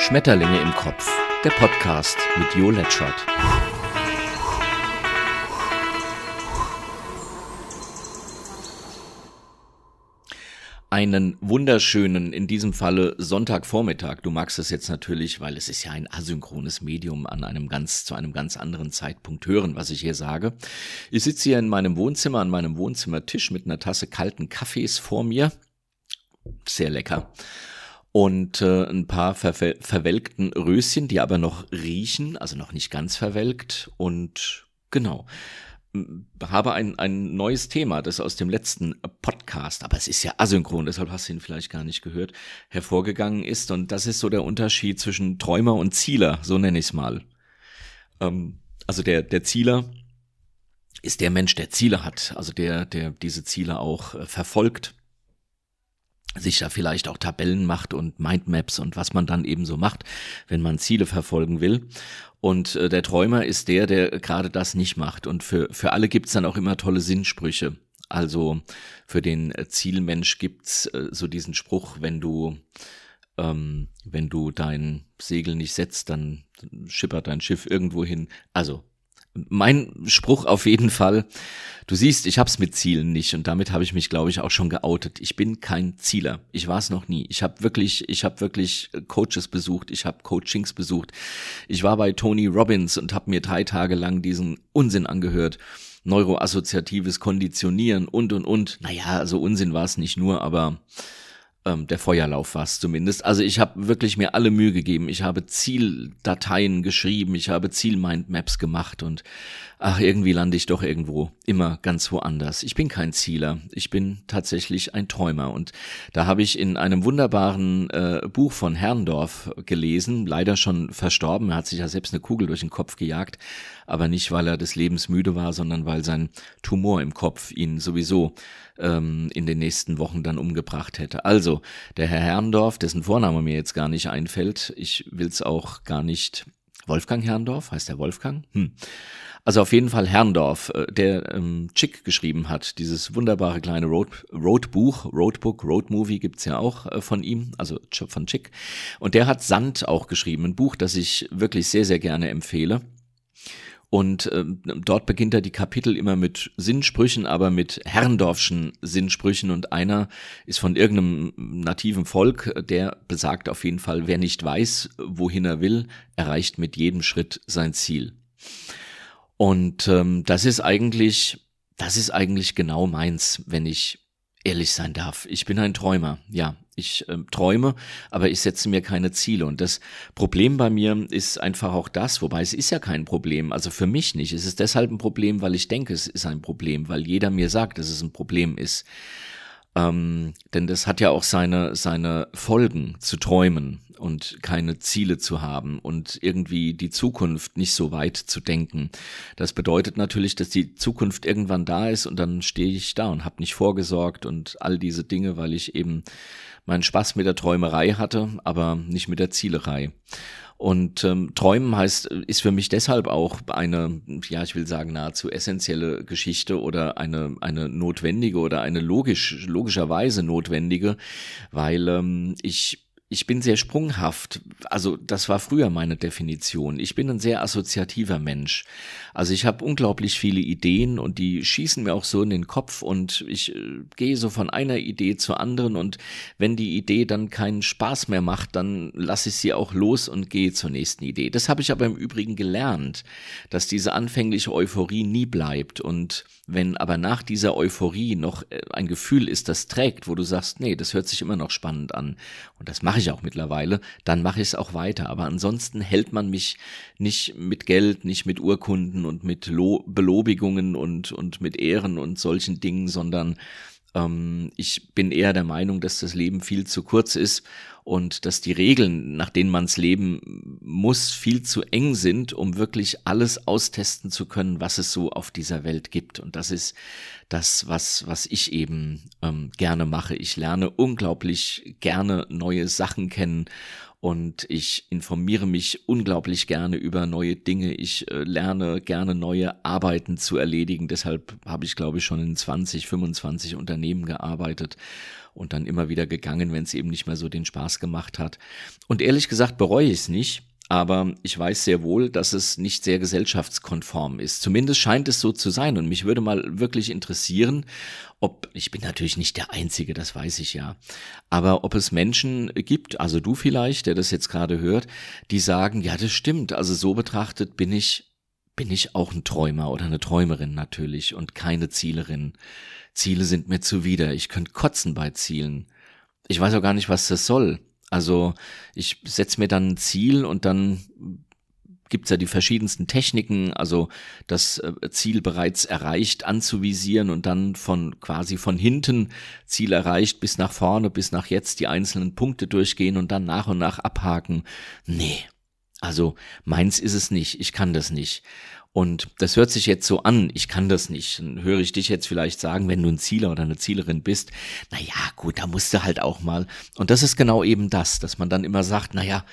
Schmetterlinge im Kopf, der Podcast mit Jo Letschert. Einen wunderschönen, in diesem Falle Sonntagvormittag. Du magst es jetzt natürlich, weil es ist ja ein asynchrones Medium an einem ganz, zu einem ganz anderen Zeitpunkt hören, was ich hier sage. Ich sitze hier in meinem Wohnzimmer, an meinem Wohnzimmertisch mit einer Tasse kalten Kaffees vor mir. Sehr lecker und äh, ein paar ver verwelkten Röschen, die aber noch riechen, also noch nicht ganz verwelkt und genau habe ein, ein neues Thema, das aus dem letzten Podcast, aber es ist ja asynchron, deshalb hast du ihn vielleicht gar nicht gehört, hervorgegangen ist. Und das ist so der Unterschied zwischen Träumer und Zieler, so nenne ich es mal. Ähm, also der, der Zieler ist der Mensch, der Ziele hat, also der, der diese Ziele auch äh, verfolgt sich da vielleicht auch Tabellen macht und Mindmaps und was man dann eben so macht, wenn man Ziele verfolgen will. Und äh, der Träumer ist der, der gerade das nicht macht. Und für, für alle gibt's dann auch immer tolle Sinnsprüche. Also für den Zielmensch gibt's äh, so diesen Spruch, wenn du ähm, wenn du dein Segel nicht setzt, dann schippert dein Schiff irgendwo hin. Also mein Spruch auf jeden Fall, du siehst, ich hab's mit Zielen nicht und damit habe ich mich, glaube ich, auch schon geoutet. Ich bin kein Zieler. Ich war es noch nie. Ich habe wirklich, ich habe wirklich Coaches besucht, ich habe Coachings besucht. Ich war bei Tony Robbins und habe mir drei Tage lang diesen Unsinn angehört. Neuroassoziatives Konditionieren und und und. Naja, also Unsinn war es nicht nur, aber ähm, der Feuerlauf war es zumindest. Also ich habe wirklich mir alle Mühe gegeben. Ich habe Zieldateien geschrieben, ich habe Zielmindmaps gemacht und ach, irgendwie lande ich doch irgendwo immer ganz woanders. Ich bin kein Zieler, ich bin tatsächlich ein Träumer. Und da habe ich in einem wunderbaren äh, Buch von Herrndorf gelesen, leider schon verstorben, er hat sich ja selbst eine Kugel durch den Kopf gejagt, aber nicht, weil er des Lebens müde war, sondern weil sein Tumor im Kopf ihn sowieso ähm, in den nächsten Wochen dann umgebracht hätte. Also, der Herr Herrndorf, dessen Vorname mir jetzt gar nicht einfällt, ich will's auch gar nicht Wolfgang Herrndorf, heißt der Wolfgang? Hm. Also auf jeden Fall Herrndorf, äh, der ähm, Chick geschrieben hat, dieses wunderbare kleine Road, Roadbuch, Roadbook, Roadmovie gibt's ja auch äh, von ihm, also von Chick. Und der hat Sand auch geschrieben, ein Buch, das ich wirklich sehr, sehr gerne empfehle. Und äh, dort beginnt er die Kapitel immer mit Sinnsprüchen, aber mit Herrndorfschen Sinnsprüchen. Und einer ist von irgendeinem nativen Volk, der besagt auf jeden Fall, wer nicht weiß, wohin er will, erreicht mit jedem Schritt sein Ziel. Und ähm, das ist eigentlich, das ist eigentlich genau meins, wenn ich ehrlich sein darf. Ich bin ein Träumer, ja. Ich äh, träume, aber ich setze mir keine Ziele. Und das Problem bei mir ist einfach auch das, wobei es ist ja kein Problem, also für mich nicht. Es ist deshalb ein Problem, weil ich denke, es ist ein Problem, weil jeder mir sagt, dass es ein Problem ist. Ähm, denn das hat ja auch seine, seine Folgen zu träumen und keine Ziele zu haben und irgendwie die Zukunft nicht so weit zu denken. Das bedeutet natürlich, dass die Zukunft irgendwann da ist und dann stehe ich da und habe nicht vorgesorgt und all diese Dinge, weil ich eben meinen Spaß mit der Träumerei hatte, aber nicht mit der Zielerei. Und ähm, Träumen heißt, ist für mich deshalb auch eine, ja, ich will sagen, nahezu essentielle Geschichte oder eine, eine notwendige oder eine logisch, logischerweise notwendige, weil ähm, ich ich bin sehr sprunghaft. Also das war früher meine Definition. Ich bin ein sehr assoziativer Mensch. Also ich habe unglaublich viele Ideen und die schießen mir auch so in den Kopf und ich äh, gehe so von einer Idee zur anderen und wenn die Idee dann keinen Spaß mehr macht, dann lasse ich sie auch los und gehe zur nächsten Idee. Das habe ich aber im Übrigen gelernt, dass diese anfängliche Euphorie nie bleibt und wenn aber nach dieser Euphorie noch äh, ein Gefühl ist, das trägt, wo du sagst, nee, das hört sich immer noch spannend an und das mache ich auch mittlerweile, dann mache ich es auch weiter. Aber ansonsten hält man mich nicht mit Geld, nicht mit Urkunden und mit Lo Belobigungen und, und mit Ehren und solchen Dingen, sondern ähm, ich bin eher der Meinung, dass das Leben viel zu kurz ist und dass die Regeln, nach denen man's leben muss, viel zu eng sind, um wirklich alles austesten zu können, was es so auf dieser Welt gibt. Und das ist das, was, was ich eben ähm, gerne mache. Ich lerne unglaublich gerne neue Sachen kennen und ich informiere mich unglaublich gerne über neue Dinge. Ich äh, lerne gerne neue Arbeiten zu erledigen. Deshalb habe ich, glaube ich, schon in 20, 25 Unternehmen gearbeitet und dann immer wieder gegangen, wenn es eben nicht mehr so den Spaß gemacht hat. Und ehrlich gesagt bereue ich es nicht aber ich weiß sehr wohl, dass es nicht sehr gesellschaftskonform ist. Zumindest scheint es so zu sein. Und mich würde mal wirklich interessieren, ob, ich bin natürlich nicht der Einzige, das weiß ich ja, aber ob es Menschen gibt, also du vielleicht, der das jetzt gerade hört, die sagen, ja, das stimmt, also so betrachtet bin ich, bin ich auch ein Träumer oder eine Träumerin natürlich und keine Zielerin. Ziele sind mir zuwider, ich könnte kotzen bei Zielen. Ich weiß auch gar nicht, was das soll. Also ich setze mir dann ein Ziel und dann gibt's ja die verschiedensten Techniken, also das äh, Ziel bereits erreicht anzuvisieren und dann von quasi von hinten Ziel erreicht bis nach vorne, bis nach jetzt die einzelnen Punkte durchgehen und dann nach und nach abhaken. Nee, also meins ist es nicht, ich kann das nicht. Und das hört sich jetzt so an, ich kann das nicht. Dann höre ich dich jetzt vielleicht sagen, wenn du ein Zieler oder eine Zielerin bist, na ja, gut, da musst du halt auch mal. Und das ist genau eben das, dass man dann immer sagt, na ja,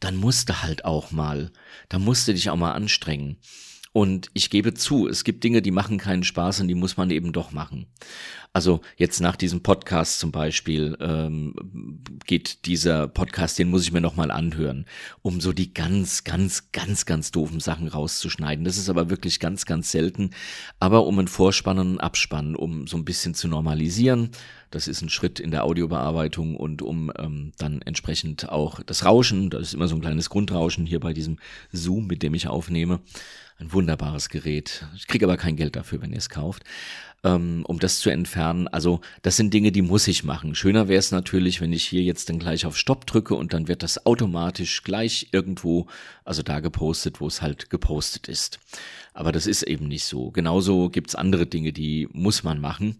dann musst du halt auch mal. Da musst du dich auch mal anstrengen. Und ich gebe zu, es gibt Dinge, die machen keinen Spaß und die muss man eben doch machen. Also jetzt nach diesem Podcast zum Beispiel ähm, geht dieser Podcast, den muss ich mir nochmal anhören, um so die ganz, ganz, ganz, ganz doofen Sachen rauszuschneiden. Das ist aber wirklich ganz, ganz selten. Aber um einen Vorspann und einen Abspann, um so ein bisschen zu normalisieren. Das ist ein Schritt in der Audiobearbeitung und um ähm, dann entsprechend auch das Rauschen, das ist immer so ein kleines Grundrauschen hier bei diesem Zoom, mit dem ich aufnehme ein wunderbares Gerät. Ich kriege aber kein Geld dafür, wenn ihr es kauft, ähm, um das zu entfernen. Also das sind Dinge, die muss ich machen. Schöner wäre es natürlich, wenn ich hier jetzt dann gleich auf Stopp drücke und dann wird das automatisch gleich irgendwo, also da gepostet, wo es halt gepostet ist. Aber das ist eben nicht so. Genauso gibt's andere Dinge, die muss man machen.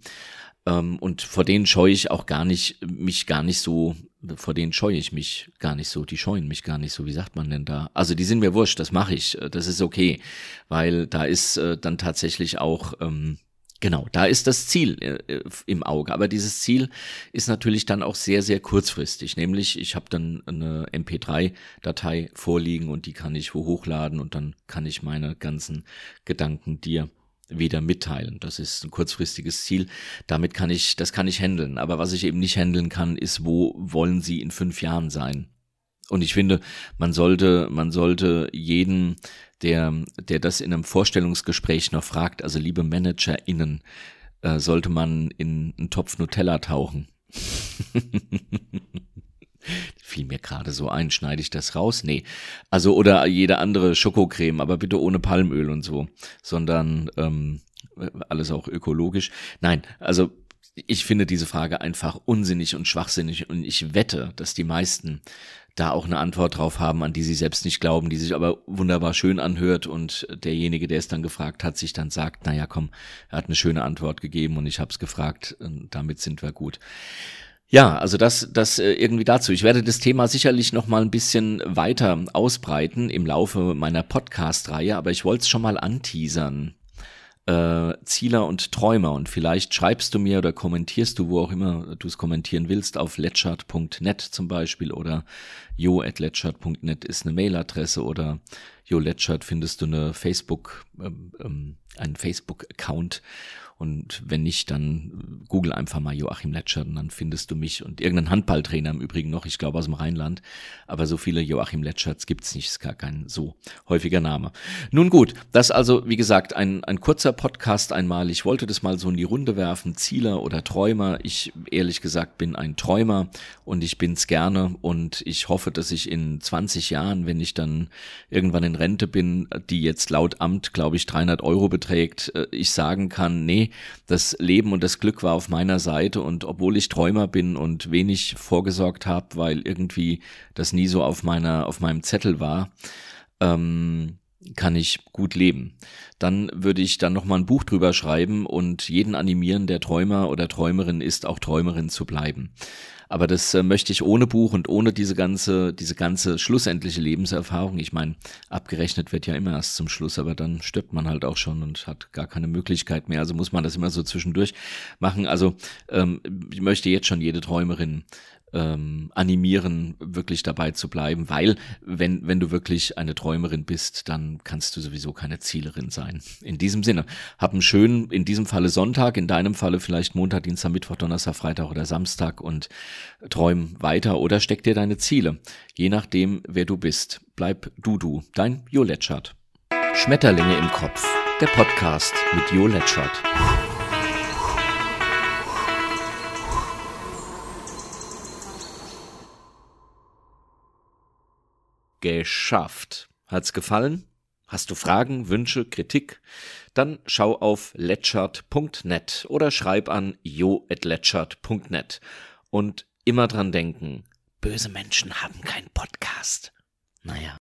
Ähm, und vor denen scheue ich auch gar nicht, mich gar nicht so, vor denen scheue ich mich gar nicht so, die scheuen mich gar nicht so, wie sagt man denn da? Also die sind mir wurscht, das mache ich, äh, das ist okay, weil da ist äh, dann tatsächlich auch, ähm, Genau, da ist das Ziel äh, äh im Auge. Aber dieses Ziel ist natürlich dann auch sehr, sehr kurzfristig. Nämlich, ich habe dann eine MP3-Datei vorliegen und die kann ich hochladen und dann kann ich meine ganzen Gedanken dir wieder mitteilen. Das ist ein kurzfristiges Ziel. Damit kann ich, das kann ich handeln. Aber was ich eben nicht handeln kann, ist, wo wollen Sie in fünf Jahren sein? Und ich finde, man sollte, man sollte jeden, der, der das in einem Vorstellungsgespräch noch fragt, also liebe ManagerInnen, äh, sollte man in einen Topf Nutella tauchen. Fiel mir gerade so ein, schneide ich das raus? Nee. Also, oder jede andere Schokocreme, aber bitte ohne Palmöl und so, sondern ähm, alles auch ökologisch. Nein, also ich finde diese Frage einfach unsinnig und schwachsinnig und ich wette, dass die meisten da auch eine Antwort drauf haben, an die sie selbst nicht glauben, die sich aber wunderbar schön anhört und derjenige, der es dann gefragt hat, sich dann sagt, naja, komm, er hat eine schöne Antwort gegeben und ich habe es gefragt, damit sind wir gut. Ja, also das, das äh, irgendwie dazu. Ich werde das Thema sicherlich noch mal ein bisschen weiter ausbreiten im Laufe meiner Podcast-Reihe, aber ich wollte es schon mal anteasern. Äh, Zieler und Träumer und vielleicht schreibst du mir oder kommentierst du, wo auch immer du es kommentieren willst, auf letchart.net zum Beispiel oder jo.letchart.net ist eine Mailadresse oder jo Letchart findest du eine Facebook, ähm, ähm, einen Facebook-Account und wenn nicht, dann google einfach mal Joachim Letscher und dann findest du mich und irgendeinen Handballtrainer im Übrigen noch, ich glaube aus dem Rheinland. Aber so viele Joachim Letscherts gibt's nicht, ist gar kein so häufiger Name. Nun gut, das also, wie gesagt, ein, ein kurzer Podcast einmal. Ich wollte das mal so in die Runde werfen. Zieler oder Träumer. Ich ehrlich gesagt bin ein Träumer und ich bin's gerne und ich hoffe, dass ich in 20 Jahren, wenn ich dann irgendwann in Rente bin, die jetzt laut Amt, glaube ich, 300 Euro beträgt, äh, ich sagen kann, nee, das Leben und das Glück war auf meiner Seite und obwohl ich Träumer bin und wenig vorgesorgt habe, weil irgendwie das nie so auf meiner, auf meinem Zettel war, ähm, kann ich gut leben. Dann würde ich dann noch mal ein Buch drüber schreiben und jeden animieren, der Träumer oder Träumerin ist, auch Träumerin zu bleiben. Aber das äh, möchte ich ohne Buch und ohne diese ganze, diese ganze schlussendliche Lebenserfahrung. Ich meine, abgerechnet wird ja immer erst zum Schluss, aber dann stirbt man halt auch schon und hat gar keine Möglichkeit mehr. Also muss man das immer so zwischendurch machen. Also ähm, ich möchte jetzt schon jede Träumerin ähm, animieren, wirklich dabei zu bleiben, weil wenn, wenn du wirklich eine Träumerin bist, dann kannst du sowieso keine Zielerin sein. In diesem Sinne, hab einen schönen, in diesem Falle Sonntag, in deinem Falle vielleicht Montag, Dienstag, Mittwoch, Donnerstag, Freitag oder Samstag und träum weiter oder steck dir deine Ziele. Je nachdem, wer du bist. Bleib du du. Dein Jo Letschert. Schmetterlinge im Kopf. Der Podcast mit Jo Letschert. geschafft. Hat's gefallen? Hast du Fragen, Wünsche, Kritik? Dann schau auf letchert.net oder schreib an jo.letchert.net. Und immer dran denken, böse Menschen haben keinen Podcast. Naja.